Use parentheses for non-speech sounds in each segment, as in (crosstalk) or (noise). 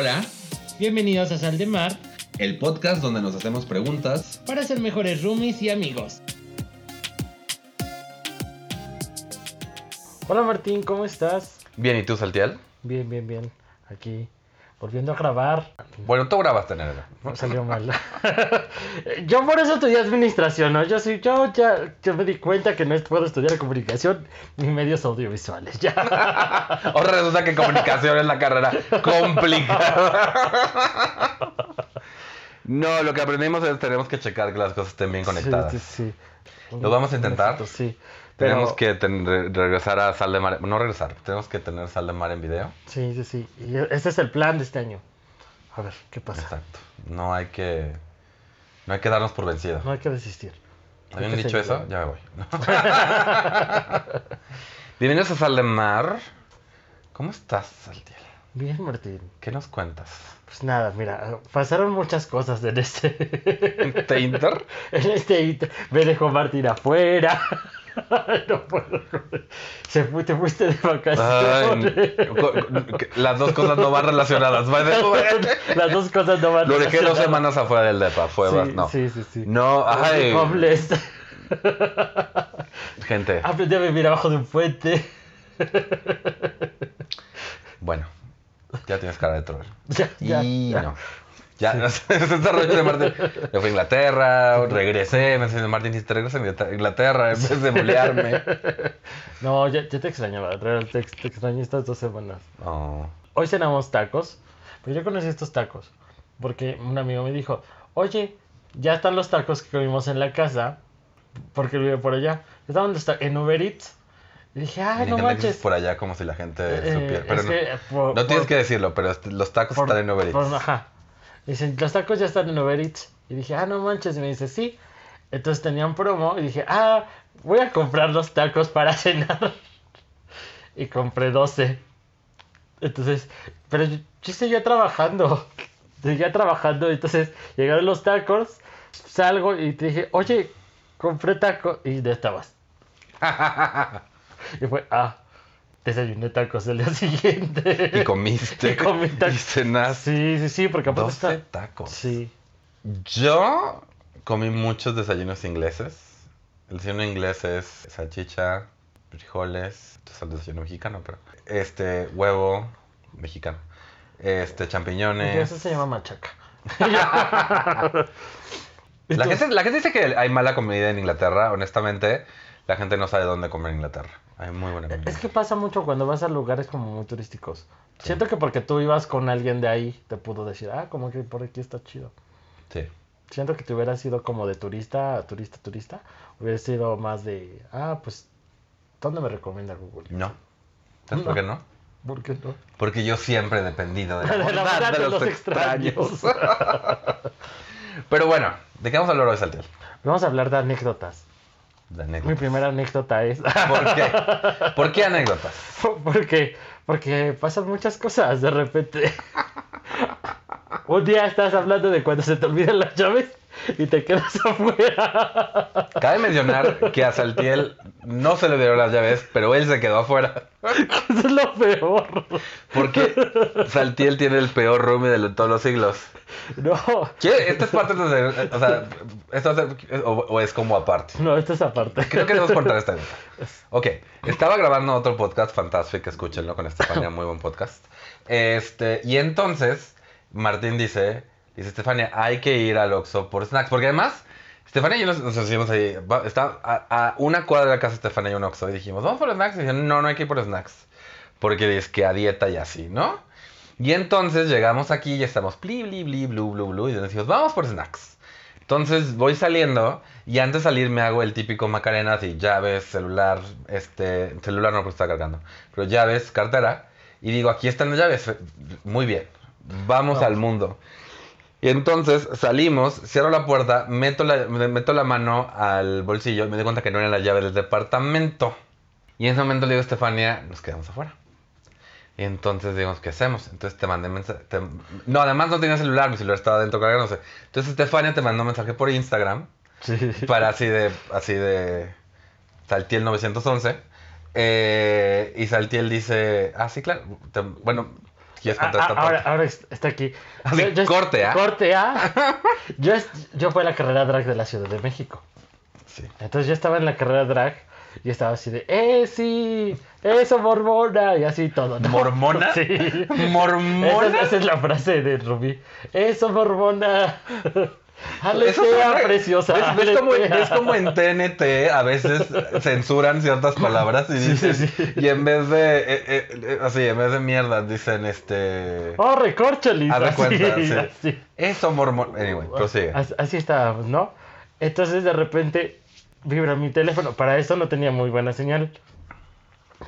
Hola, Bienvenidos a Sal de Mar el podcast donde nos hacemos preguntas. para ser mejores roomies y amigos. Hola Martín, ¿cómo estás? Bien, ¿y tú, Saltiel? Bien, bien, bien. Aquí, volviendo a grabar. Bueno, tú grabaste en. No, Salió mal. (laughs) yo por eso estudié administración, ¿no? Yo sí, yo ya yo me di cuenta que no puedo estudiar comunicación ni medios audiovisuales. Ya. (laughs) Ahora resulta que comunicación es la carrera complicada. No, lo que aprendimos es tenemos que checar que las cosas estén bien conectadas. Sí, sí, sí. ¿Lo vamos a intentar? Sí. Tenemos que ten- regresar a Sal de Mar. No regresar, tenemos que tener Sal de Mar en video. Sí, sí, sí. Y ese es el plan de este año. A ver, ¿qué pasa? Exacto. No hay que. No hay que darnos por vencido. No hay que desistir. ¿Habían dicho seguir. eso? Ya me voy. (laughs) Bienvenidos a Sal de Mar. ¿Cómo estás, Saltiel? Bien, Martín. ¿Qué nos cuentas? Pues nada, mira, pasaron muchas cosas en este. ¿Te inter? (laughs) en este. inter- Me dejó Martín afuera. (laughs) no puedo. Se fue, te fuiste de vacaciones. Ay, las dos cosas no van relacionadas. (laughs) Las dos cosas no van Lo dejé dos semanas afuera del depa. Fue Sí, más- no. sí, sí, sí. No, ay. Gente, (laughs) Aprendí a vivir abajo de un puente. bueno. Ya tienes cara de troll. Ya, ya, y ya. no. Ya, ese rollo de Martín. Yo fui a Inglaterra, regresé, me enseñó Martín, si te regresas a Inglaterra en vez de bolearme. (laughs) No, ya, ya te extrañaba. Te, te extrañé estas dos semanas. Oh. Hoy cenamos tacos. Pero yo conocí estos tacos. Porque un amigo me dijo, oye, ya están los tacos que comimos en la casa. Porque vive por allá. Estaban los en Uber Eats. Y dije, ay, Me no manches. por allá como si la gente Eh, supiera. Pero es no, que por- no tienes por- que decirlo, pero este- los tacos por- están en Uber Eats. ajá. Dicen, los tacos ya están en Uber Eats. Y dije, ah, no manches. Y me dice, sí. Entonces tenían promo. Y dije, ah, voy a comprar los tacos para (laughs) cenar. y compré 12. Entonces, pero yo, yo seguía trabajando. (laughs) Seguía trabajando. Entonces llegaron los tacos. Salgo y te dije, oye, compré tacos. Y no estabas. (laughs) y fue, ah, desayuné tacos el día (laughs) siguiente. Y comiste. Y comí tacos. Y cenaste. Sí, sí, sí, porque aparte 12 está. tacos. Sí. Yo comí muchos desayunos ingleses. El desayuno inglés es salchicha, frijoles, esto es el desayuno mexicano, pero este huevo mexicano, este Y champiñones. eso se llama machaca. (laughs) La gente, la gente dice que hay mala comida en Inglaterra. Honestamente, la gente no sabe dónde comer en Inglaterra. Hay muy buena comida. Es que pasa mucho cuando vas a lugares como muy turísticos. Siento que porque tú ibas con alguien de ahí, te pudo decir, ah, como que por aquí está chido. Sí. Siento que te hubieras ido como de turista turista, turista. Hubiera sido más de, ah, pues, ¿dónde me recomienda Google? No. ¿Sabes por qué no? ¿Por qué no? Porque yo siempre he dependido de la, (laughs) De la de los, extraños. (laughs) Pero bueno, ¿de qué vamos a hablar hoy, Saltiel? Vamos a hablar de anécdotas. De Mi primera anécdota es... ¿Por qué? (laughs) ¿Por qué anécdotas? porque, porque pasan muchas cosas de repente. (laughs) Un día estás hablando de cuando se te olvidan las llaves y te quedas (laughs) afuera. Cabe mencionar que a Saltiel no se le dieron las llaves, pero él se quedó afuera. (laughs) Eso es lo peor. Porque Saltiel tiene el peor roomie de todos los siglos. No, ¿Qué? Esta es parte de... O sea, esto ser- o, o es como aparte. no, esta es aparte. Creo que debemos contar esta anécdota. Ok, estaba grabando otro podcast fantástico, escúchenlo con Estefania, muy buen podcast. Este, y entonces Martín dice, dice Estefania, hay que ir al Oxxo por snacks, porque además Estefania y yo nos, hacíamos ahí, va- está a, a una cuadra de la casa de Estefania y un Oxxo y dijimos, vamos por snacks, y dijeron, no, no hay que ir por snacks, porque es que a dieta y así, ¿no? Y entonces llegamos aquí y estamos pli, bli, bli, blu, blu, blu, y decimos, vamos por snacks. Entonces voy saliendo y antes de salir me hago el típico Macarena así, llaves, celular, este, celular no porque está cargando, pero llaves, cartera, y digo, aquí están las llaves, muy bien, vamos Vamos. al mundo. Y entonces salimos, cierro la puerta, meto la, me- meto la mano al bolsillo y me doy cuenta que no eran las llaves del departamento. Y en ese momento le digo a Estefania, nos quedamos afuera. Y entonces digamos, ¿qué hacemos? Entonces te mandé mensaje. No, además no tenía celular, mi celular estaba dentro cargándose. Entonces Estefania te mandó un mensaje por Instagram Sí. (laughs) para así de. Así de. Saltiel 911. Eh, y Saltiel dice. Ah, sí, claro. te- bueno, (laughs) ¿Quieres Ah, ah, ahora, está aquí. Así, corte A. Corte A. Yo, yo (laughs) fui a la carrera drag de la Ciudad de México. Sí. Entonces yo estaba en la carrera drag y estaba así de, ¡eh, sí! ¡Eso, mormona! Y así todo. ¿no? ¿Mormona? (laughs) Sí. ¿Mormona? es- esa es la frase de Rubí. ¡Eso, mormona! Eso ¡Aletea, fue- preciosa! ¿Ves, ves como, ves como en TNT a veces (laughs) censuran ciertas palabras y Sí, sí, dicen, sí. y en vez de, eh, eh, eh, así, en vez de mierda dicen este... ¡Oh, recorcholis! Haz cuenta, sí. Eso, mormón. Anyway, prosigue. Así, así estábamos, ¿no? Entonces de repente vibra mi teléfono. Para eso no tenía muy buena señal.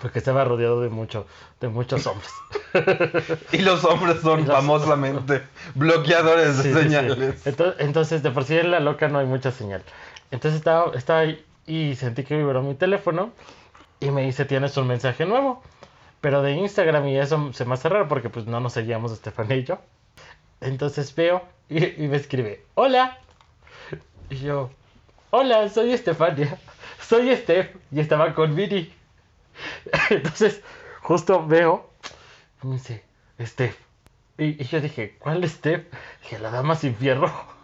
Porque estaba rodeado de mucho, de muchos hombres. (laughs) Y los hombres son (laughs) los- famosamente bloqueadores de Sí, sí, sí. señales. Entonces, entonces, de por sí en la loca no hay mucha señal. Entonces estaba, estaba ahí y sentí que vibró mi teléfono y me dice, tienes un mensaje nuevo. Pero de Instagram y eso se me hace raro porque pues no nos seguíamos Estefania y yo. Entonces veo y, y me escribe, hola. Y yo, hola, soy Estefania. Soy Steph. Y estaba con Viri. (laughs) Entonces, justo veo me dice, Steph. Y, yo dije, ¿cuál Steph? Dije, la dama sin fierro. (laughs)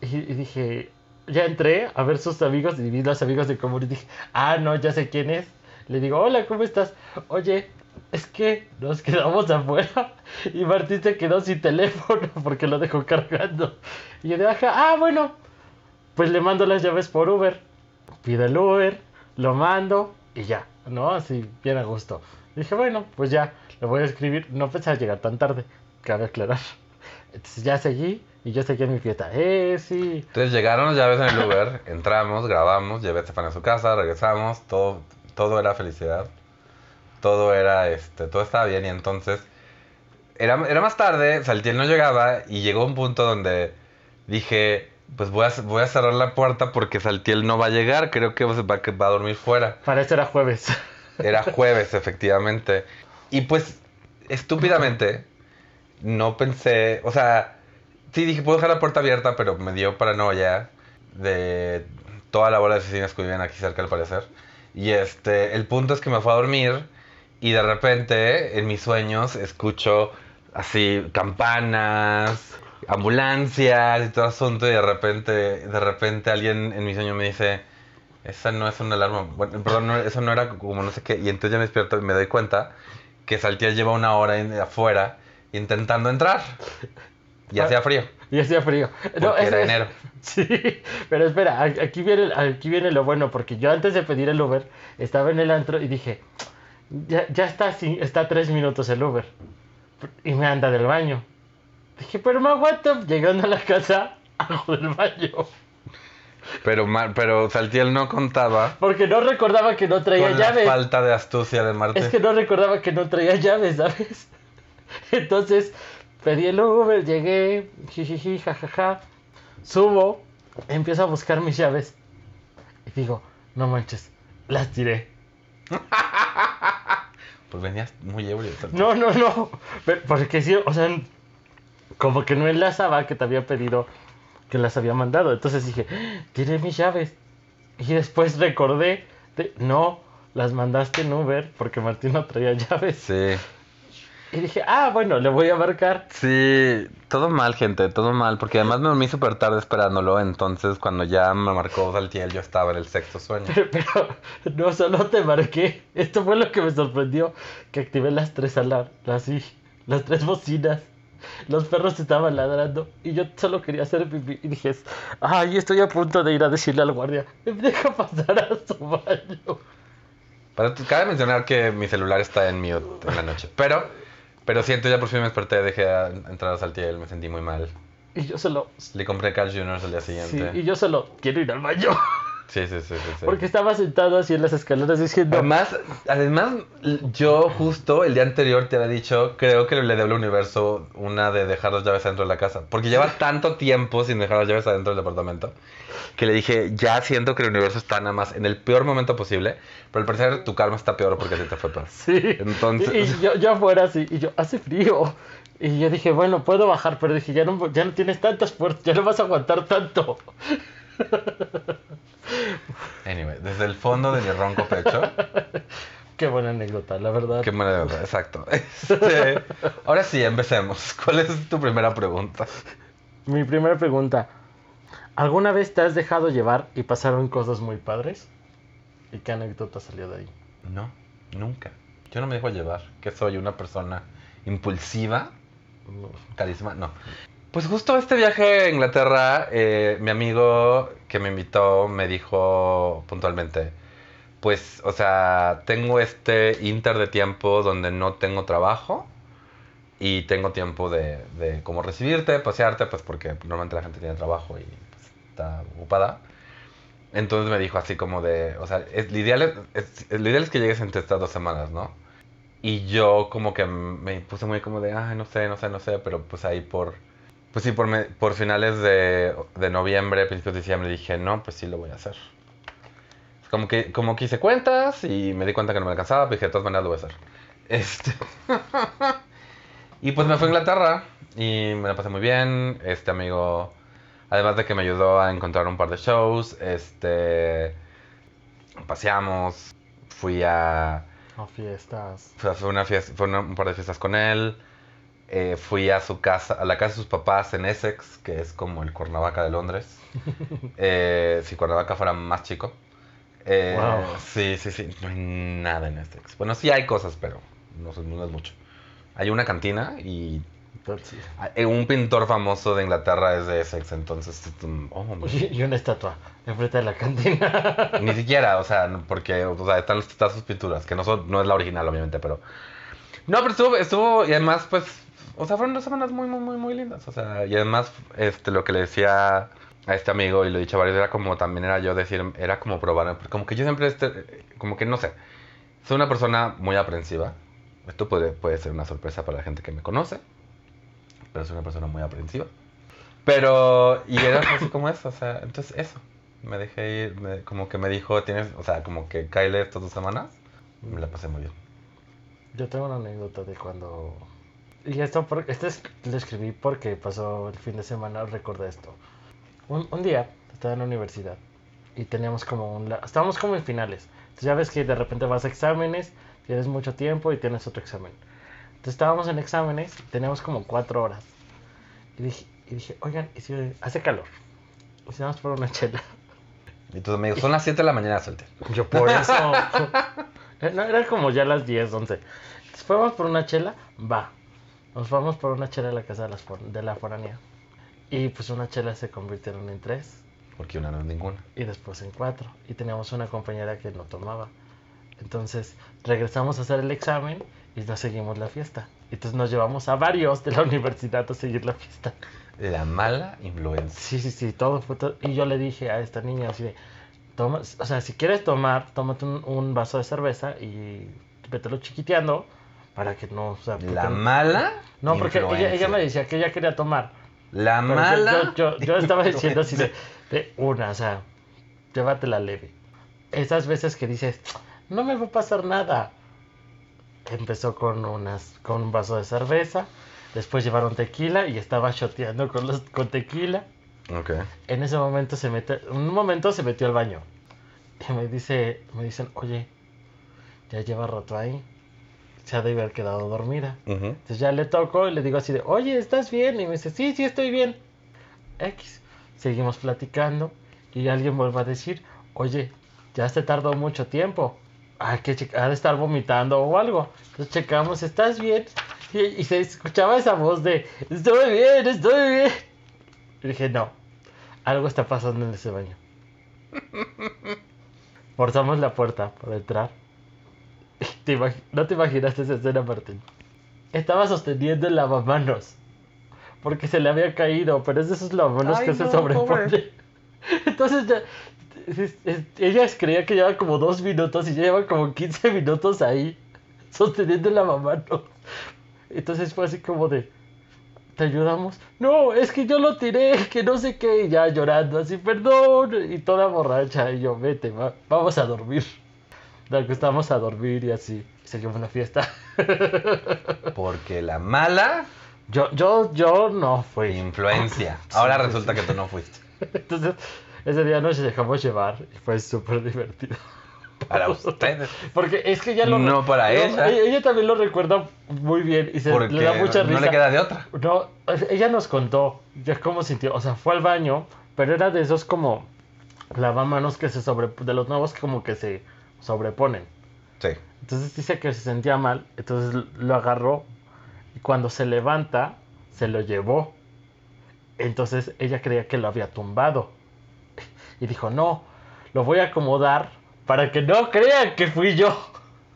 Y, dije, ya entré a ver sus amigos y vi los amigos de común y dije, ah, no, ya sé quién es. Le digo, hola, ¿cómo estás? Oye, es que nos quedamos afuera y Martín se quedó sin teléfono (laughs) porque lo dejó cargando. Y yo de "Ajá, ah, bueno, pues le mando las llaves por Uber. Pido el Uber, lo mando y ya, ¿no? Así, bien a gusto. Dije, bueno, pues ya, le voy a escribir. No pensaba llegar tan tarde, cabe aclarar. Entonces ya seguí y yo seguí en mi fiesta. Eh, sí. Entonces llegaron las llaves en el Uber, (laughs) entramos, grabamos, llevé a Estefania a su casa, regresamos, todo, todo era felicidad. Todo era, este, todo estaba bien y entonces... Era, era más tarde, Saltiel no llegaba y llegó un punto donde dije, pues voy a, voy a cerrar la puerta porque Saltiel no va a llegar, creo que va, va a dormir fuera. Para eso era jueves. Era (laughs) jueves, efectivamente. Y pues, estúpidamente, no pensé, o sea, sí dije, puedo dejar la puerta abierta, pero me dio paranoia de toda la bola de asesinos que vivían aquí cerca, al parecer. Y este, el punto es que me fue a dormir y de repente, en mis sueños, escucho así campanas, ambulancias y todo asunto y de repente, de repente alguien en mi sueño me dice, esa no es una alarma, bueno, perdón, no, eso no era como no sé qué, y entonces ya me despierto y me doy cuenta que Saltiel lleva una hora en- afuera intentando entrar y hacía frío. Y hacía frío. Porque era enero. (laughs) Sí, pero espera, aquí viene, aquí viene lo bueno, porque yo antes de pedir el Uber estaba en el antro y dije, ya, ya está, así, está a tres minutos el Uber. Y me anda del baño. Dije, pero me aguanto. Llegando a la casa, (laughs) hago del baño. Pero, pero Saltiel no contaba Porque no recordaba que no traía con la llaves. falta de astucia de Marte. Es que no recordaba que no traía llaves, ¿sabes? (laughs) Entonces pedí el Uber, llegué, jijiji, jajaja, subo, empiezo a buscar mis llaves y digo, no manches, las tiré. (laughs) Pues venías muy ebrio. No, no, no, porque sí, o sea, como que no enlazaba que te había pedido que las había mandado. Entonces dije, tiré mis llaves. Y después recordé, de, no, las mandaste en Uber porque Martín no traía llaves. Sí. Y dije, ah, bueno, le voy a marcar. Sí, todo mal, gente, todo mal, porque además me dormí súper tarde esperándolo, entonces cuando ya me marcó Saltiel yo estaba en el sexto sueño. Pero, (laughs) pero no solo te marqué. Esto fue lo que me sorprendió. Que activé las tres alarmas, así, las tres bocinas. Los perros estaban ladrando y yo solo quería hacer pipí. Y dije, ay, estoy a punto de ir a decirle al guardia, me deja pasar a su baño. T- cabe mencionar que mi celular está en mute en la noche, pero, pero siento ya por fin me desperté, dejé a- entrar a Saltiel, me sentí muy mal. Y yo solo, Le compré Carl Jr. el día sí, siguiente. y yo solo quiero ir al baño. Sí, sí, sí, sí. sí. Porque estaba sentado así en las escaleras diciendo, Además, además, yo justo el día anterior te había dicho, creo que le debo al universo una de dejar las llaves adentro de la casa. Porque lleva tanto tiempo sin dejar las llaves adentro del departamento, que le dije, ya siento que el universo está nada más en el peor momento posible, pero al parecer tu karma está peor porque a ti te fue peor. Sí. Entonces- Y, y yo, yo afuera así, y yo, hace frío. Y yo dije, bueno, puedo bajar, pero dije, ya no, ya no tienes tantas puertas, ya no vas a aguantar tanto. (laughs) Anyway, desde el fondo de mi ronco pecho, Qué buena anécdota, la verdad. Qué buena anécdota, exacto. Este, ahora sí, empecemos. ¿Cuál es tu primera pregunta? Mi primera pregunta. ¿Alguna vez te has dejado llevar y pasaron cosas muy padres? ¿Y qué anécdota salió de ahí? No, nunca. Yo no me dejo llevar, que soy una persona impulsiva, carisma, no. Pues justo este viaje a Inglaterra, eh, mi amigo que me invitó me dijo puntualmente, pues, o sea, tengo este inter de tiempo donde no tengo trabajo y tengo tiempo de, de como recibirte, pasearte, pues porque normalmente la gente tiene trabajo y pues, está ocupada. Entonces me dijo así como de, o sea, es, lo, ideal es, lo ideal es que llegues entre estas dos semanas, ¿no? Y yo como que me puse muy como de, ay, no sé, no sé, no sé, pero pues ahí por, pues sí, por, me- por finales de, de noviembre, principios de diciembre dije, no, pues sí lo voy a hacer. Como que, como que hice cuentas y me di cuenta que no me alcanzaba, pues dije, de todas maneras lo voy a hacer. Este... (laughs) y pues me fui a Inglaterra y me la pasé muy bien. Este amigo, además de que me ayudó a encontrar un par de shows, este... Paseamos, fui a... No fiestas. Fue, fue una fiesta, fue una- un par de fiestas con él. Eh, fui a su casa, a la casa de sus papás en Essex, que es como el Cuernavaca de Londres. (laughs) Eh, si Cuernavaca fuera más chico. Eh, Wow. Sí, sí, sí. No hay nada en Essex. Bueno, sí hay cosas, pero no, no es mucho. Hay una cantina y eh, un pintor famoso de Inglaterra es de Essex, entonces... oh, y una estatua enfrente de la cantina. (laughs) Ni siquiera, o sea, porque o sea, están, están sus pinturas, que no, son, no es la original, obviamente, pero... No, pero estuvo, estuvo, y además, pues, o sea, fueron dos semanas muy, muy, muy, muy lindas, o sea, y además, este, lo que le decía a este amigo, y lo he dicho varios, era como, también era yo decir, era como probar, como que yo siempre, este, como que, no sé, soy una persona muy aprensiva, esto puede, puede ser una sorpresa para la gente que me conoce, pero soy una persona muy aprensiva. Pero, y era así como eso, o sea, entonces eso. Me dejé ir, me- como que me dijo, tienes, o sea, como que Kyle estas dos semanas. Me la pasé muy bien. Yo tengo una anécdota de cuando... Y esto, por... esto es- lo escribí porque pasó el fin de semana, recordé esto. Un, un día estaba en la universidad y teníamos como un... Estábamos como en finales. Entonces ya ves que de repente vas a exámenes, tienes mucho tiempo y tienes otro examen. Entonces estábamos en exámenes, teníamos como cuatro horas. Y dije, y dije oigan, ¿y si hace calor? ¿Y si vamos por una chela? Y tus amigos, son las 7 de la mañana, suelte. Yo por eso. (laughs) No, era como ya las 10, 11. Entonces, ¿fuimos por una chela? Va. Nos vamos por una chela a la casa de, las for- de la foranía. Y pues una chela se convirtieron en tres. Porque una no es ninguna. Y después en cuatro. Y teníamos una compañera que no tomaba. Entonces regresamos a hacer el examen y nos seguimos la fiesta. Entonces nos llevamos a varios de la (laughs) universidad a seguir la fiesta. La mala influencia. Sí, sí, sí, todo fue todo. Y yo le dije a esta niña así de, toma, o sea, si quieres tomar, tómate un, un vaso de cerveza y vételo chiquiteando para que no, o sea, porque- La mala No, porque ella, ella me decía que ella quería tomar. La pero yo- mala. Yo, yo, yo estaba (laughs) diciendo así de, de una, o sea, llévatela leve. Esas veces que dices, no me va a pasar nada. Empezó con unas, con un vaso de cerveza, después llevaron tequila y estaba shoteando con los, con tequila. Ok. En ese momento se mete, en un momento se metió al baño. Y me dice, me dicen, oye, ya lleva rato ahí. Se ha de haber quedado dormida. Ujú. Entonces ya le toco y le digo así de, oye, ¿estás bien? Y me dice, sí, sí, estoy bien. X. Seguimos platicando y alguien vuelve a decir, oye, ya se tardó mucho tiempo. Hay que ha de estar vomitando o algo. Entonces checamos, ¿estás bien? Y, y se escuchaba esa voz de, estoy bien, estoy bien. Y dije, no, algo está pasando en ese baño. (laughs) Forzamos la puerta para entrar. (laughs) Te no te imaginaste esa escena, Martín. Estaba sosteniendo el lavamanos. Porque se le había caído, pero es de esos lavamanos Ay, que se no, sobreponen. pobre. (laughs) Entonces ya. ella creía que lleva como dos minutos y ya lleva como 15 minutos ahí (laughs) sosteniendo el lavamanos. Entonces fue así como de. ¿Te ayudamos? No, es que yo lo tiré, que no sé qué, y ya llorando, así, perdón, y toda borracha, y yo, vete, va- vamos a dormir. Nos acostamos a dormir y así, seguimos la fiesta. (laughs) Porque la mala Yo, yo, yo no fui. influencia. (laughs) Ahora sí, resulta sí. que tú no fuiste. (laughs) Entonces, ese día nos dejamos llevar y fue súper divertido. Para ustedes. Porque es que ya lo... No para ella. Ella también lo recuerda muy bien y se Porque le da mucha risa. no le queda de otra. No, ella nos contó ya cómo sintió. O sea, fue al baño, pero era de esos como lavamanos que se sobre... De los nuevos que como que se sobreponen. Sí. Entonces dice que se sentía mal, entonces lo agarró y cuando se levanta, se lo llevó. Entonces ella creía que lo había tumbado. (laughs) Y dijo, no, lo voy a acomodar para que no crean que fui yo.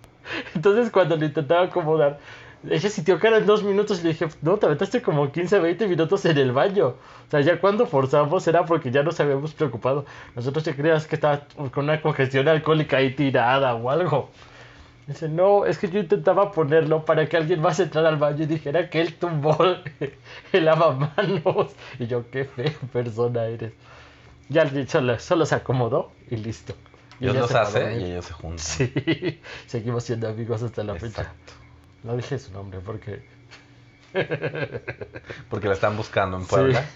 (laughs) Entonces cuando lo intentaba acomodar, ella sintió que eran dos minutos y le dije, no, te aventaste como 15, 20 minutos en el baño. O sea, ya cuando forzamos era porque ya nos habíamos preocupado. Nosotros ya creíamos que estaba con una congestión alcohólica ahí tirada o algo. Dice, no, es que yo intentaba ponerlo para que alguien más entrara al baño y dijera que él tumbó (laughs) el lavamanos. Y yo, qué fea persona eres. Ya solo, solo se acomodó y listo. Y Dios los hace y ellos se juntan. Sí, (laughs) seguimos siendo amigos hasta la fecha. No dije su nombre porque... (laughs) Porque la están buscando en Puebla. Sí,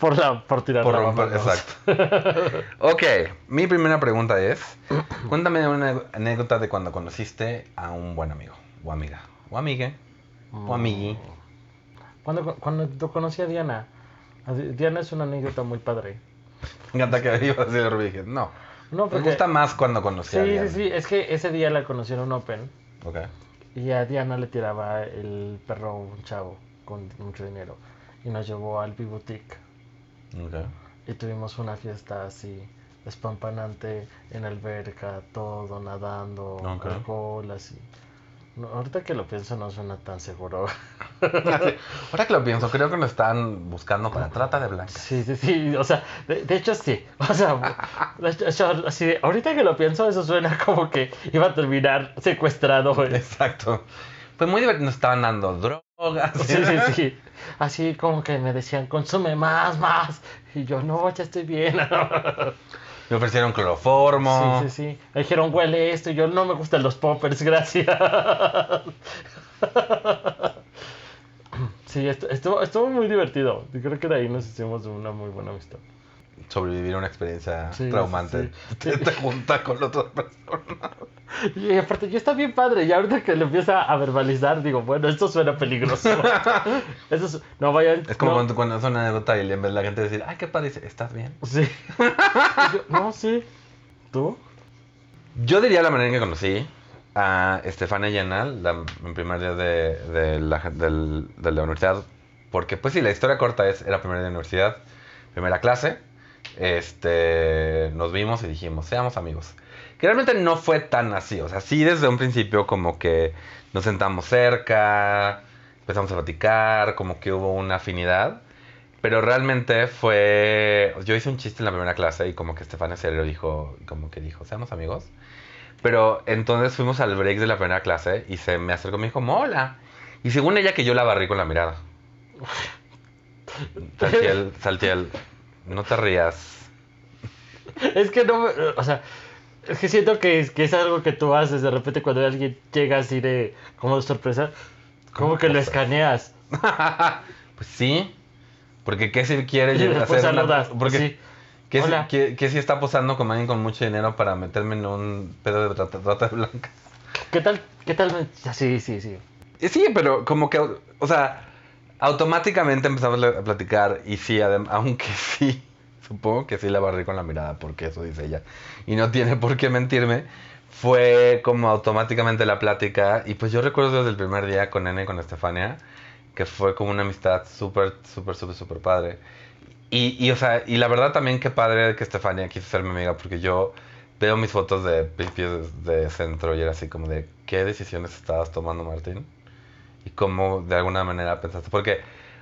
por, la, por tirar Por la romper, exacto. (laughs) ok, mi primera pregunta es: Cuéntame una anécdota de cuando conociste a un buen amigo, o amiga, o amigue, o amigui. Cuando, cuando yo conocí a Diana, a Di- Diana es una anécdota muy padre. Me encanta que iba a decir. Dije, no, No, me gusta más cuando conocí a Sí, alguien. sí, sí, es que ese día la conocí en un Open Ok. Y a Diana le tiraba el perro un chavo con mucho dinero y nos llevó al B-Boutique Ok. y tuvimos una fiesta así espampanante en alberca, todo nadando, Ok. alcohol, así. No, ahorita que lo pienso no suena tan seguro. Ahora que lo pienso, creo que nos están buscando para trata de blancas. Sí, sí, sí, o sea, de, de hecho sí, o sea, (laughs) hecho, así de- ahorita que lo pienso eso suena como que iba a terminar secuestrado. güey. Exacto. Fue muy divertido. Nos estaban dando drogas. Sí, sí, sí, así como que me decían, consume más, más, y yo, no, ya estoy bien. (laughs) Me ofrecieron cloroformo. Sí, sí, sí, me dijeron, huele esto, y yo, no me gustan los poppers, (laughs) gracias. (laughs) Sí, estu- estuvo, estuvo muy divertido. Creo que de ahí nos hicimos una muy buena amistad. Sobrevivir a una experiencia Sí, traumante. sí, Te, te junta con otras personas. Y aparte, ya está bien padre. Y ahorita que lo empieza a verbalizar, digo, bueno, esto suena peligroso. (laughs) Eso es- no vayan. Es como no, cuando, cuando es una anécdota y en vez de la gente decir, ay, qué padre, dice, ¿estás bien? Sí. (laughs) Yo, no, sí. ¿Tú? Yo diría la manera en que conocí a Estefania Llenal, la, mi primer día de, de la, del- de la universidad. Porque, pues sí, la historia corta es, era primer día de universidad, primera clase. Este, nos vimos y dijimos, seamos amigos. Que realmente no fue tan así. O sea, sí desde un principio como que nos sentamos cerca, empezamos a platicar, como que hubo una afinidad. Pero realmente fue... Yo hice un chiste en la primera clase y como que Estefania se lo dijo, como que dijo, seamos amigos. Pero entonces fuimos al break de la primera clase y se me acercó y me dijo, hola. Y según ella que yo la barrí con la mirada. (laughs) Saltiel, Saltiel, no te rías. Es que no. me- O sea, es que siento que es, que es algo que tú haces de repente cuando alguien llega así de. como de sorpresa. Como ¿Cómo que lo escaneas. (laughs) pues sí. Porque qué si quiere Y hacer una- saludas. Porque sí. ¿qué, si, qué- qué si está posando con alguien con mucho dinero para meterme en un pedo de trata, trata de blancas? ¿Qué tal? ¿Qué tal? Sí, sí, sí. Sí, pero como que, o sea, automáticamente empezamos a platicar y sí, aunque (laughs) sí, supongo que sí la barré con la mirada, porque eso dice ella. Y no tiene por qué mentirme. Fue como automáticamente la plática y pues yo recuerdo desde el primer día con Nene y con Estefania que fue como una amistad súper, súper, súper, súper padre. Y, y, o sea, y la verdad también qué padre que Estefania quiso ser mi amiga porque yo veo mis fotos de principios de centro y era así como de qué decisiones estabas tomando Martín y cómo de alguna manera pensaste. Porque,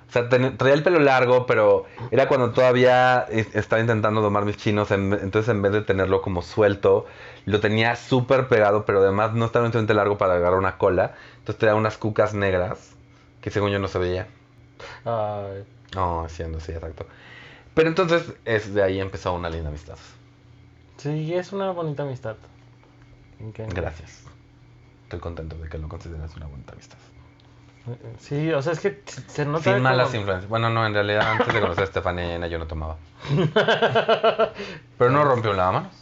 o sea, ten- traía el pelo largo, pero era cuando todavía es- estaba intentando domar mis chinos. en- entonces, en vez de tenerlo como suelto, lo tenía súper pegado, pero además no estaba suficientemente largo para agarrar una cola. Entonces, traía unas cucas negras que según yo no se veía. Ay, No, siendo sí, exacto. Pero entonces, es de ahí empezó una linda amistad. sí, es una bonita amistad. Gracias. Estoy contento de que lo consideres una bonita amistad. Sí, o sea, es que se nota. Sin malas como- influencias. Bueno, no, en realidad antes de conocer a Estefania Llena yo no tomaba. (laughs) Pero no rompió un lavamanos.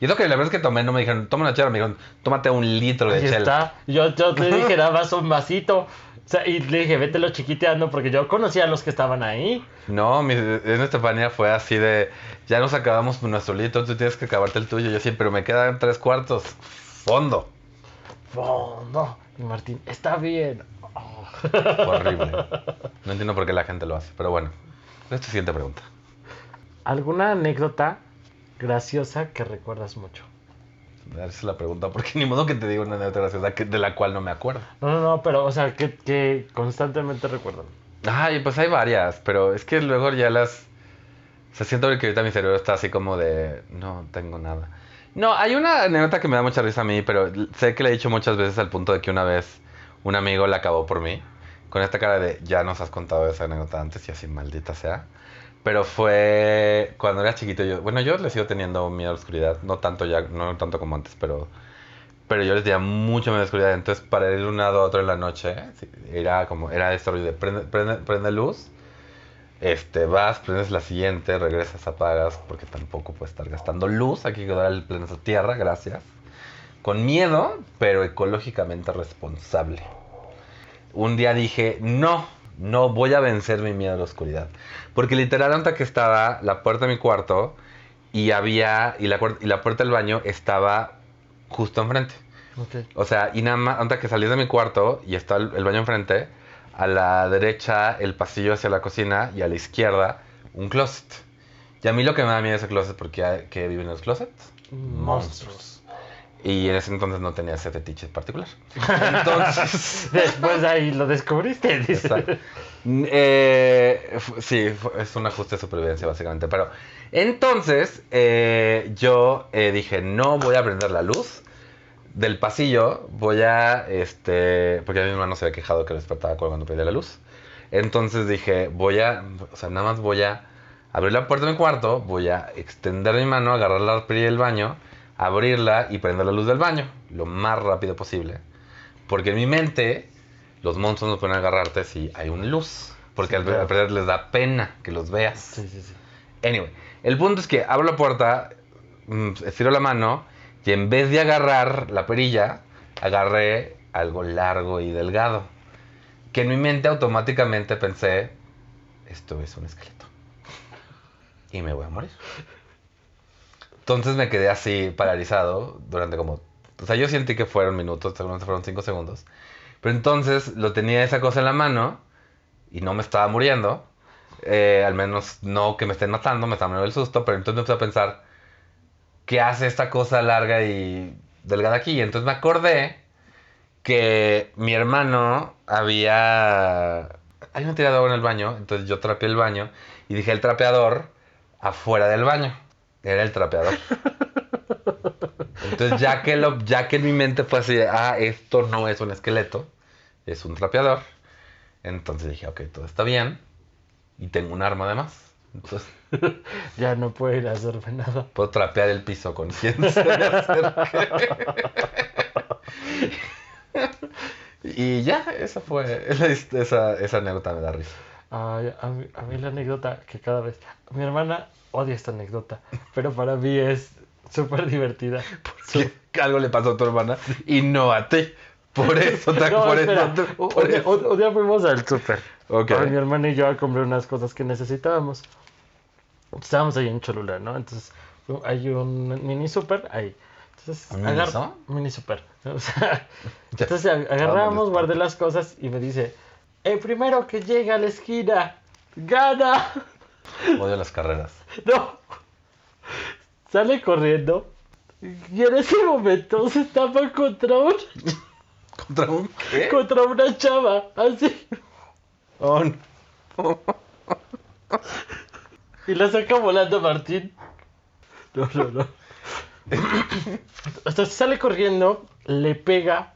Y eso que la verdad es que tomé, no me dijeron, toma una chela, me dijeron, tómate un litro de Ahí chela. está. Yo, yo te dije, (laughs) nada más un vasito. O sea, y le dije, vételo chiquiteando porque yo conocía a los que estaban ahí. No, mi, en Estefanía fue así de, ya nos acabamos nuestro litro, tú tienes que acabarte el tuyo. Yo sí, pero me quedan tres cuartos. Fondo. No. Y Martín, está bien. Oh. Horrible. (laughs) No entiendo por qué la gente lo hace, pero bueno. Esta siguiente pregunta. ¿Alguna anécdota graciosa que recuerdas mucho? Esa es la pregunta, porque ni modo que te diga una anécdota graciosa que- de la cual no me acuerdo. No, no, no, pero, o sea, que, que constantemente recuerdan. Ay, pues hay varias, pero es que luego ya las... Se siento que ahorita mi cerebro está así como de... No tengo nada. No, hay una anécdota que me da mucha risa a mí, pero sé que le he dicho muchas veces al punto de que una vez un amigo la acabó por mí. Con esta cara de, ya nos has contado esa anécdota antes y así maldita sea. Pero fue cuando era chiquito yo... Bueno, yo le sigo teniendo miedo a la oscuridad. No tanto ya, no tanto como antes, pero... Pero yo les tenía mucho miedo a la oscuridad. Entonces, para ir de un lado a otro en la noche, era como... Era esto rollo de prende, prende, prende luz. Este, vas, prendes la siguiente, regresas, apagas, porque tampoco puedes estar gastando luz. Aquí quedar el planeta Tierra, gracias. Con miedo, pero ecológicamente responsable. Un día dije, no, no voy a vencer mi miedo a la oscuridad. Porque literal, antes que estaba la puerta de mi cuarto y había, y la, cuer- y la puerta del baño estaba justo enfrente. Ok. O sea, y nada más, antes que salí de mi cuarto y está el, el baño enfrente, a la derecha el pasillo hacia la cocina y a la izquierda un closet. Y a mí lo que me da miedo es el closet porque hay- que viven en los closets. Monstruos. Y en ese entonces no tenía ese fetiche particular. Entonces... (laughs) Después de ahí lo descubriste, dice. Eh, sí, es un ajuste de supervivencia básicamente. Pero entonces eh, yo eh, dije, no voy a prender la luz del pasillo, voy a, este, porque mi hermano se había quejado que lo despertaba cuando prendía la luz. Entonces dije, voy a, o sea, nada más voy a abrir la puerta de mi cuarto, voy a extender mi mano, agarrar la perilla del baño, abrirla y prender la luz del baño lo más rápido posible. Porque en mi mente, los monstruos no pueden agarrarte si hay una luz. Porque Sí, al, claro. al perder les da pena que los veas. Sí, sí, sí. Anyway, el punto es que abro la puerta, mm, estiro la mano y en vez de agarrar la perilla, agarré algo largo y delgado. Que en mi mente automáticamente pensé, esto es un esqueleto. Y me voy a morir. Entonces me quedé así paralizado durante como... O sea, yo sentí que fueron minutos, seguramente fueron cinco segundos. Pero entonces lo tenía esa cosa en la mano y no me estaba muriendo. Eh, al menos no que me estén matando, me estaba muriendo el susto. Pero entonces me a pensar, ¿qué hace esta cosa larga y delgada aquí? Y entonces me acordé que mi hermano había... Hay de agua en el baño, entonces yo trapeé el baño y dije el trapeador afuera del baño. Era el trapeador. Entonces ya que, lo, ya que en mi mente fue así, ah, esto no es un esqueleto, es un trapeador. Entonces dije, ok, todo está bien. Y tengo un arma además. Entonces (laughs) Ya no puedo ir a hacerme nada. puedo trapear el piso con quien (laughs) se me (laughs) y ya, esa fue, esa, esa, anécdota me da risa. Ay, a, mí, a mí la anécdota que cada vez... Mi hermana odia esta anécdota, pero para mí es súper divertida. Su- Que algo le pasó a tu hermana y no a ti. Por eso, No, por espera. eso, Un- por un, día- eso. un- un día fuimos al súper. Ok. Ay, Mi hermana y yo a comprar unas cosas que necesitábamos. Estábamos ahí en Cholula, ¿no? Entonces hay un mini súper ahí. Entonces, ¿Un agar-? Mini súper. (laughs) O sea, (laughs) Ya, entonces agarramos, guardé las cosas y me dice, el primero que llega a la esquina, gana. (laughs) Odio las carreras. No. Sale corriendo. Y en ese momento se estaba contra, un, ¿Contra un qué? contra una chava. Así. Oh, no. Y la saca volando Martín. No, no, no. Hasta sale corriendo, le pega,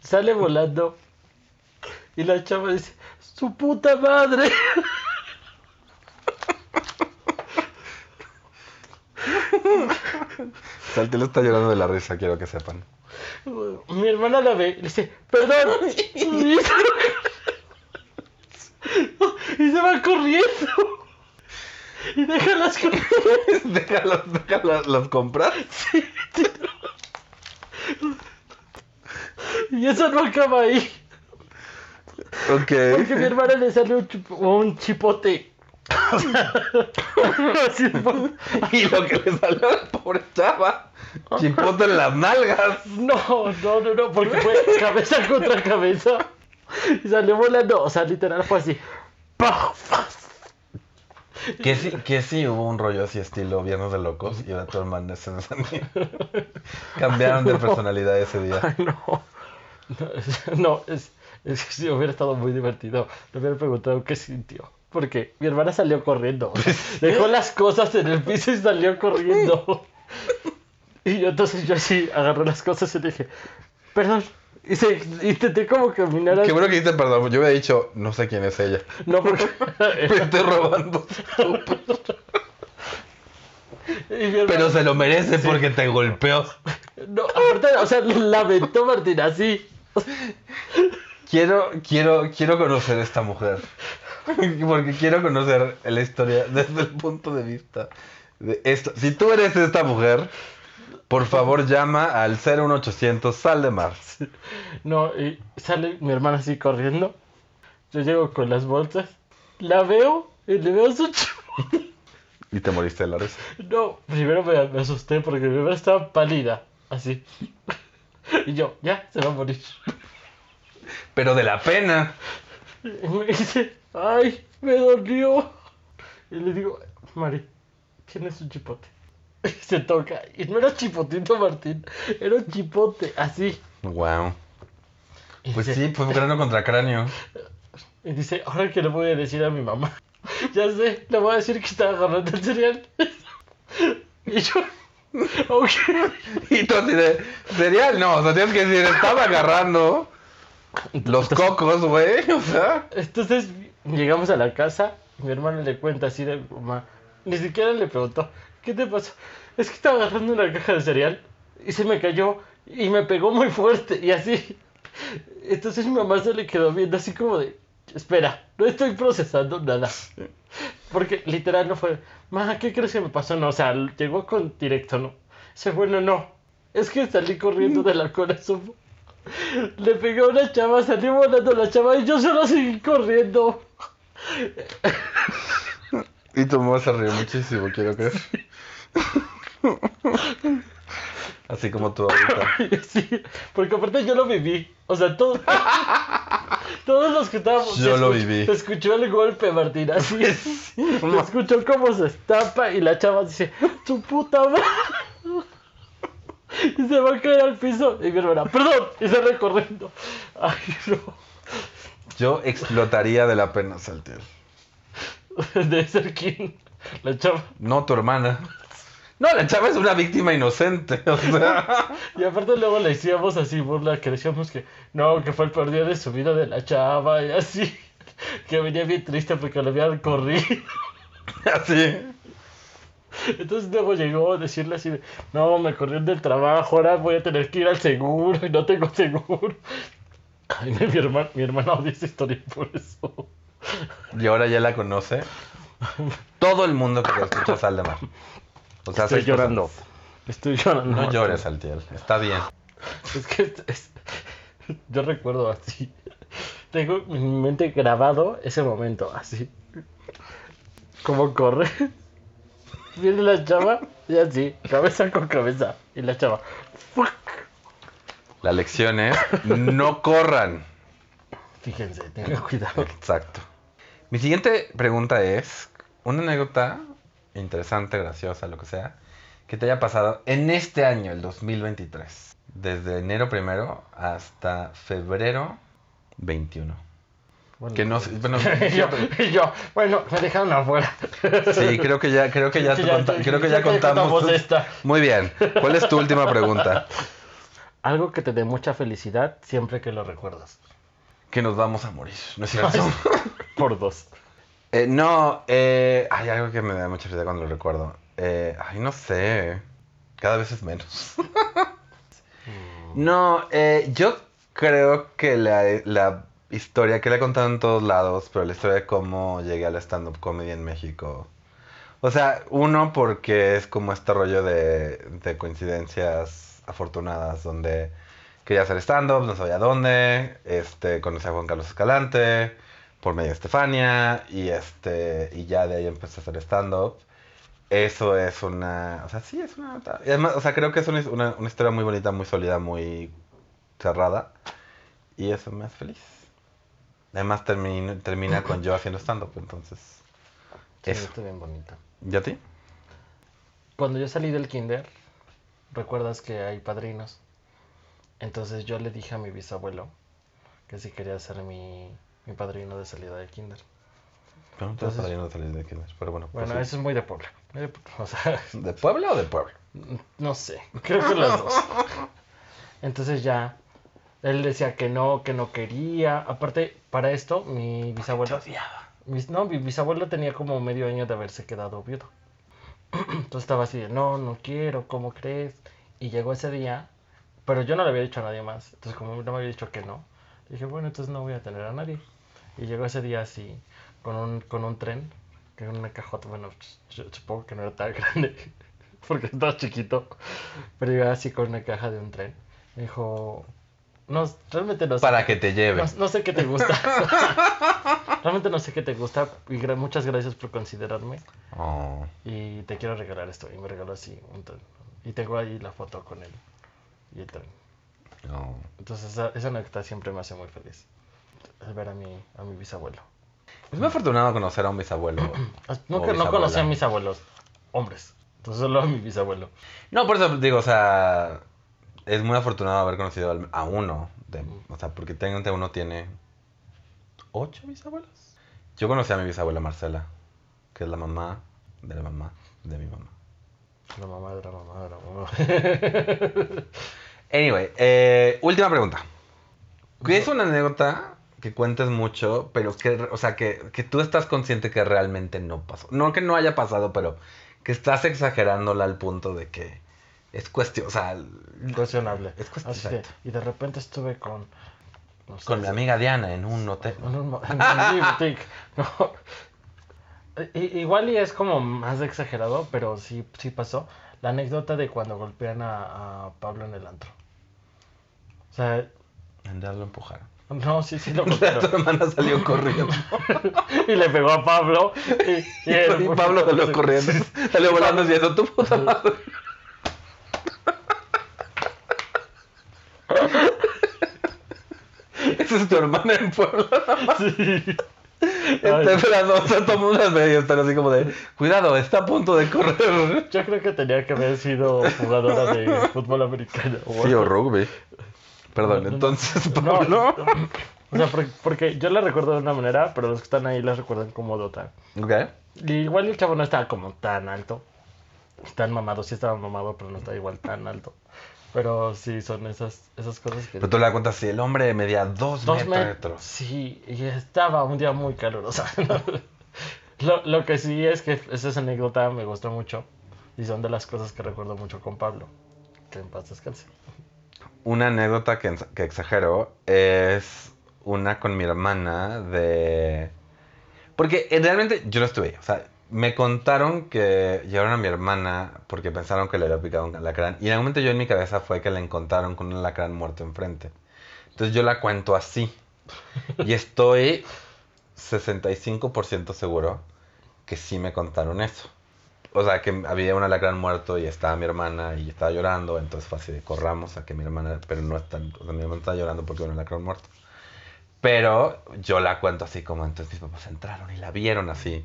sale volando. Y la chava dice, su puta madre. Saltelo está llorando de la risa, quiero que sepan. Mi hermana la ve y le dice, perdón. (laughs) Y se va- (laughs) y va corriendo. y deja las cosas. (laughs) Déjalos, déjalos los comprar. (laughs) Y eso no acaba ahí. Ok. Porque mi hermana le sale un, chip- un chipote. Y lo que le salió a la pobre chava. Chipote en las nalgas. No, no, no, no, porque fue cabeza contra cabeza. Y salió volando. O sea, literal fue así. ¡Paf! Que sí, que sí hubo un rollo así estilo Viernes de Locos y ahora tu hermana es Cambiaron de personalidad ese día. Ay, no. No, es, no, es, es que si hubiera estado muy divertido. Le hubiera preguntado qué sintió. Porque mi hermana salió corriendo. o sea, dejó las cosas en el piso y salió corriendo. (laughs) Y yo entonces yo así agarré las cosas y dije, perdón. Y se, intenté como caminar Qué bueno que dijiste perdón. Yo hubiera dicho, no sé quién es ella. No, porque. (laughs) Me estoy robando. y Pero se lo merece porque te golpeó. No, aparte, o sea, la aventó Martín así. Quiero, quiero, quiero conocer a esta mujer. Porque quiero conocer la historia desde el punto de vista de esto. Si tú eres esta mujer, por favor llama al 01800 Sal de Mar. (laughs) No, y sale mi hermana así corriendo. Yo llego con las bolsas. La veo y le veo su. Y te moriste de la risa. No, primero me, me asusté porque mi hermana estaba pálida. Así. (laughs) Y yo, ya, se va a morir. Pero de la pena. Y me dice, ay, me dolió. Y le digo, Mari, tienes un chipote. Y (laughs) se toca. Y no era chipotito, Martín. Era un chipote, así. Wow. Y Pues dice- sí, fue cráneo contra cráneo. (laughs) Y dice, ahora que le voy a decir a mi mamá. (laughs) Ya sé, le voy a decir que estaba agarrando el cereal. Y yo, ok. Y tú así de, cereal, no, o sea, tienes que decir, estaba agarrando los cocos, güey. O sea, Entonces llegamos a la casa mi hermano le cuenta así de mamá. Ni siquiera le preguntó, ¿qué te pasó? Es que estaba agarrando una caja de cereal y se me cayó y me pegó muy fuerte y así. Entonces mi mamá se le quedó viendo así como de, espera, no estoy procesando nada. Porque literal no fue, ma, ¿qué crees que me pasó? No, o sea, llegó con directo, ¿no? Dice, bueno, no. Es que salí corriendo de la cola supo. Le pegué a una chava, salió volando la chava y yo solo seguí corriendo. y tu mamá se rió muchísimo, quiero creer. (laughs) Así como tú ahorita. (laughs) Sí, porque aparte yo lo viví. O sea, todos, (laughs) todos los que estábamos. Yo lo viví. Se escuchó el golpe, Martín, así. (laughs) Se escuchó cómo se estampa y la chava dice: ¡Su puta madre! Y se va a caer al piso. Y mi hermana, ¡perdón! Y se recorriendo. Ay, no. Yo explotaría de la pena, Saltiel. Debe ser quién. La chava. No tu hermana. No, la chava es una víctima inocente. O sea. (laughs) Y aparte luego le hacíamos así burla, que decíamos que no, que fue el peor día de su vida de la chava y así. (laughs) Que venía bien triste porque lo habían corrido. (laughs) Así. Entonces luego llegó a decirle así de, no, me corrieron del trabajo, ahora voy a tener que ir al seguro y no tengo seguro. Ay, mi hermano, mi hermana odia esa historia por eso. Y ahora ya la conoce. Todo el mundo que te escucha Sal de Mar. O sea, Estoy llorando. Estoy llorando. No llores, Saltiel. Está bien. Es que es- yo recuerdo así. Tengo en mi mente grabado ese momento, así. Como corre. Viene la chava y así, cabeza con cabeza. Y la chava. ¡fuck! La lección es no corran. Fíjense, tengan cuidado. Exacto. Mi siguiente pregunta es una anécdota interesante, graciosa, lo que sea, que te haya pasado en este año, el 2023. Desde enero primero hasta febrero 21. Bueno, Que no sé, bueno, (laughs) y yo, y yo, bueno, me dejaron afuera. sí, creo que ya, creo que ya, (laughs) Sí, te ya- conta- ya- creo que ya contamos. esta. Muy bien. ¿Cuál es tu última pregunta? (laughs) Algo que te dé mucha felicidad siempre que lo recuerdas. Que nos vamos a morir, ¿no es cierto? Por dos. Eh, no, eh, hay algo que me da mucha felicidad cuando lo recuerdo. Eh, ay, no sé. Cada vez es menos. no, eh, yo creo que la, la historia que le he contado en todos lados, pero la historia de cómo llegué al stand-up comedy en México O sea, uno porque es como este rollo de, de coincidencias afortunadas donde quería hacer stand-up, no sabía dónde, este, conocí a Juan Carlos Escalante por medio de Estefania y, este, y ya de ahí empecé a hacer stand-up. Eso es una, o sea, sí, es una, y además, o sea, creo que es una, una, una historia muy bonita, muy sólida, muy cerrada y eso me hace feliz. Además termina, termina con yo haciendo stand-up, entonces, Sí, eso. está bien bonita. ¿Y a ti? Cuando yo salí del kinder, recuerdas que hay padrinos. Entonces yo le dije a mi bisabuelo que si quería ser mi, mi padrino de salida del kinder. Yo no te Entonces- saliendo de salir de kinder, pero bueno. Bueno, pues eso es muy de Puebla. de O sea. ¿De Puebla o de Puebla? (laughs) no sé, creo que las dos. Entonces ya, él decía que no, que no quería. Aparte, para esto, mi bisabuelo... no, mi bisabuelo tenía como medio año de haberse quedado viudo. (clears throat) Entonces estaba así de, no, no quiero, ¿cómo crees? Y llegó ese día, pero yo no le había dicho a nadie más. Entonces como no me había dicho que no, dije, bueno, entonces no voy a tener a nadie. Y llegó ese día así, con un, con un tren, que era una cajota, bueno, supongo que no era tan (laughs) grande, porque estaba chiquito, pero iba así con una caja de un tren. Me dijo, no, realmente no sé. Para que te lleve. No, no sé qué te gusta. (laughs) Realmente no sé qué te gusta y gra- muchas gracias por considerarme Oh. y te quiero regalar esto y me regaló así un tren. Y tengo ahí la foto con él y el tren. Oh. Entonces esa, esa anécdota siempre me hace muy feliz. El ver a mi, a mi bisabuelo. Es muy afortunado conocer a un bisabuelo. (clears throat) No, que no conocí a mis abuelos, hombres. Entonces solo a mi bisabuelo. No, por eso digo, o sea, es muy afortunado haber conocido a uno. de- o sea, porque técnicamente uno tiene ocho bisabuelos. Yo conocí a mi bisabuela Marcela, que es la mamá de la mamá de mi mamá. La mamá de la mamá de la mamá. (laughs) Anyway, eh, última pregunta. ¿Qué es una anécdota que cuentes mucho, pero que, o sea, que, que tú estás consciente que realmente no pasó? No que no haya pasado, pero que estás exagerándola al punto de que es cuestión, o sea, Cuestionable. Es exacto. y de repente estuve con... no sé, con mi amiga Diana en un hotel. (laughs) En un, en un (laughs) boutique. No. I- igual y es como más exagerado, pero sí, sí pasó. La anécdota de cuando golpean a, a Pablo en el antro. O sea, Andar lo empujaron. no, sí, sí lo (laughs) tu golpearon. hermana salió corriendo. (laughs) y le pegó a Pablo. Y, y él- y Pablo salió corriendo. Salió volando diciendo, tu puta madre. Esa es tu hermana en Puebla. Sí. Está esperando, o sea, todo unas medias están así como de, cuidado, está a punto de correr. Yo creo que tenía que haber sido jugadora de fútbol americano. Sí, o rugby. Perdón, entonces, no. Pablo. O sea, porque, porque yo la recuerdo de una manera, pero los que están ahí la recuerdan como de otra. Ok. Y igual el chavo no estaba como tan alto. Tan mamado, sí estaba mamado, pero no estaba igual tan alto. Pero sí, son esas, esas cosas que... Pero tú le das cuenta si el hombre medía dos, Dos met- metros. Sí, y estaba un día muy caluroso. (laughs) lo, lo que sí es que esa anécdota me gustó mucho. Y son de las cosas que recuerdo mucho con Pablo. Que en paz descanse. Una anécdota que, que exagero es una con mi hermana de... Porque eh, realmente yo no estuve ahí. O sea, me contaron que llevaron a mi hermana porque pensaron que le había picado un alacrán. Y en algún momento yo en mi cabeza fue que la encontraron con un alacrán muerto enfrente. Entonces yo la cuento así. Y (laughs) estoy 65% seguro que sí me contaron eso. O sea, que había un alacrán muerto y estaba mi hermana y estaba llorando, entonces fue así de corramos a que mi hermana, pero no está, o sea, mi hermana está llorando porque había un alacrán muerto. Pero yo la cuento así como entonces mis papás entraron y la vieron así,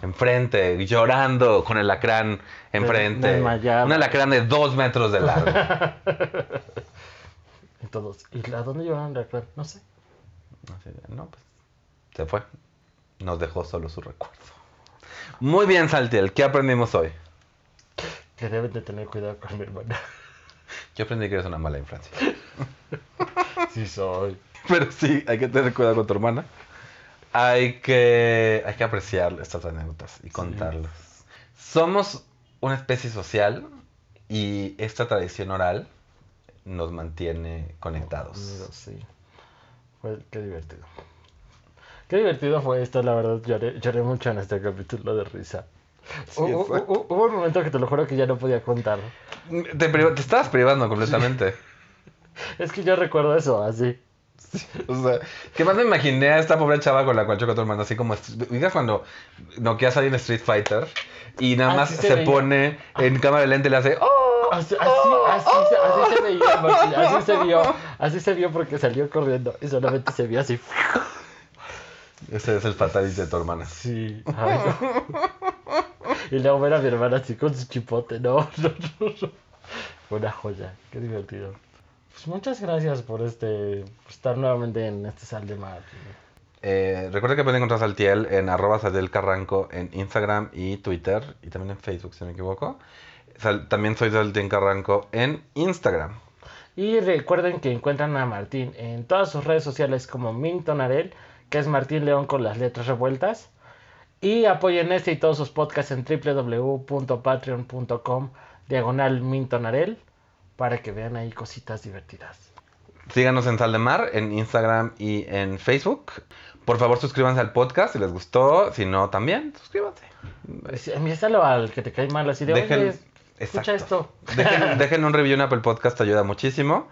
enfrente, llorando con el alacrán enfrente. desmayada. Un alacrán de dos metros de largo. (laughs) Y todos. ¿Y a dónde llevaron la clara? No sé. Así de, no, pues se fue. Nos dejó solo su recuerdo. Muy bien, Saltiel, ¿qué aprendimos hoy? Que deben de tener cuidado con mi hermana. (laughs) Yo aprendí que eres una mala infancia. (laughs) Sí soy. Pero sí, hay que tener cuidado con tu hermana. Hay que, hay que apreciar estas anécdotas y contarlas. Somos una especie social y esta tradición oral nos mantiene conectados. Unidos, sí. Fue, qué divertido. Qué divertido fue esto, la verdad. Lloré, lloré mucho en este capítulo de risa. Hu- Hubo un momento que te lo juro que ya no podía contar. Te, estabas privando completamente. (laughs) Es que yo recuerdo eso, así. O sea, que más me imaginé a esta pobre chava con la cual chocó tu hermano, así como, digas cuando Nokia sale en Street Fighter y nada más se se, veía. pone en cámara lente y le hace, ¡oh! Así, así, así, se- así se veía, Martín, así se vio, (laughs) así se vio porque salió corriendo y solamente se vio así. Ese es el fatality de tu hermana. Sí, ay, no. Y luego ver a mi hermana así con su chipote, no, (laughs) no, no, no. Una joya, qué divertido. Pues muchas gracias por este, por estar nuevamente en este sal de mar. Eh, recuerda que pueden encontrar a Saltiel en arroba Saltiel Carranco en Instagram y Twitter y también en Facebook, si no me equivoco. Sal- también soy Saltiel Carranco en Instagram. Y recuerden que encuentran a Martín en todas sus redes sociales como Mintonarel, que es Martín León con las letras revueltas. Y apoyen este y todos sus podcasts en www.patreon.com diagonal Mintonarel para que vean ahí cositas divertidas. Síganos en Sal de Mar, en Instagram y en Facebook. Por favor, suscríbanse al podcast si les gustó. Si no, también, suscríbanse. Envíaselo al que te cae mal, así de, Dejen- oye, escucha esto. Dejen, (laughs) dejen un review en Apple Podcast, ayuda muchísimo.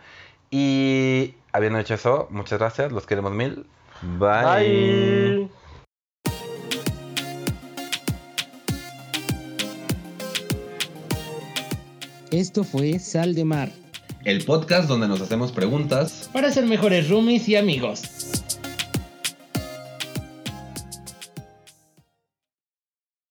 Y habiendo hecho eso, muchas gracias, los queremos mil. Bye. Esto fue Sal de Mar. El podcast donde nos hacemos preguntas Para ser mejores roomies y amigos.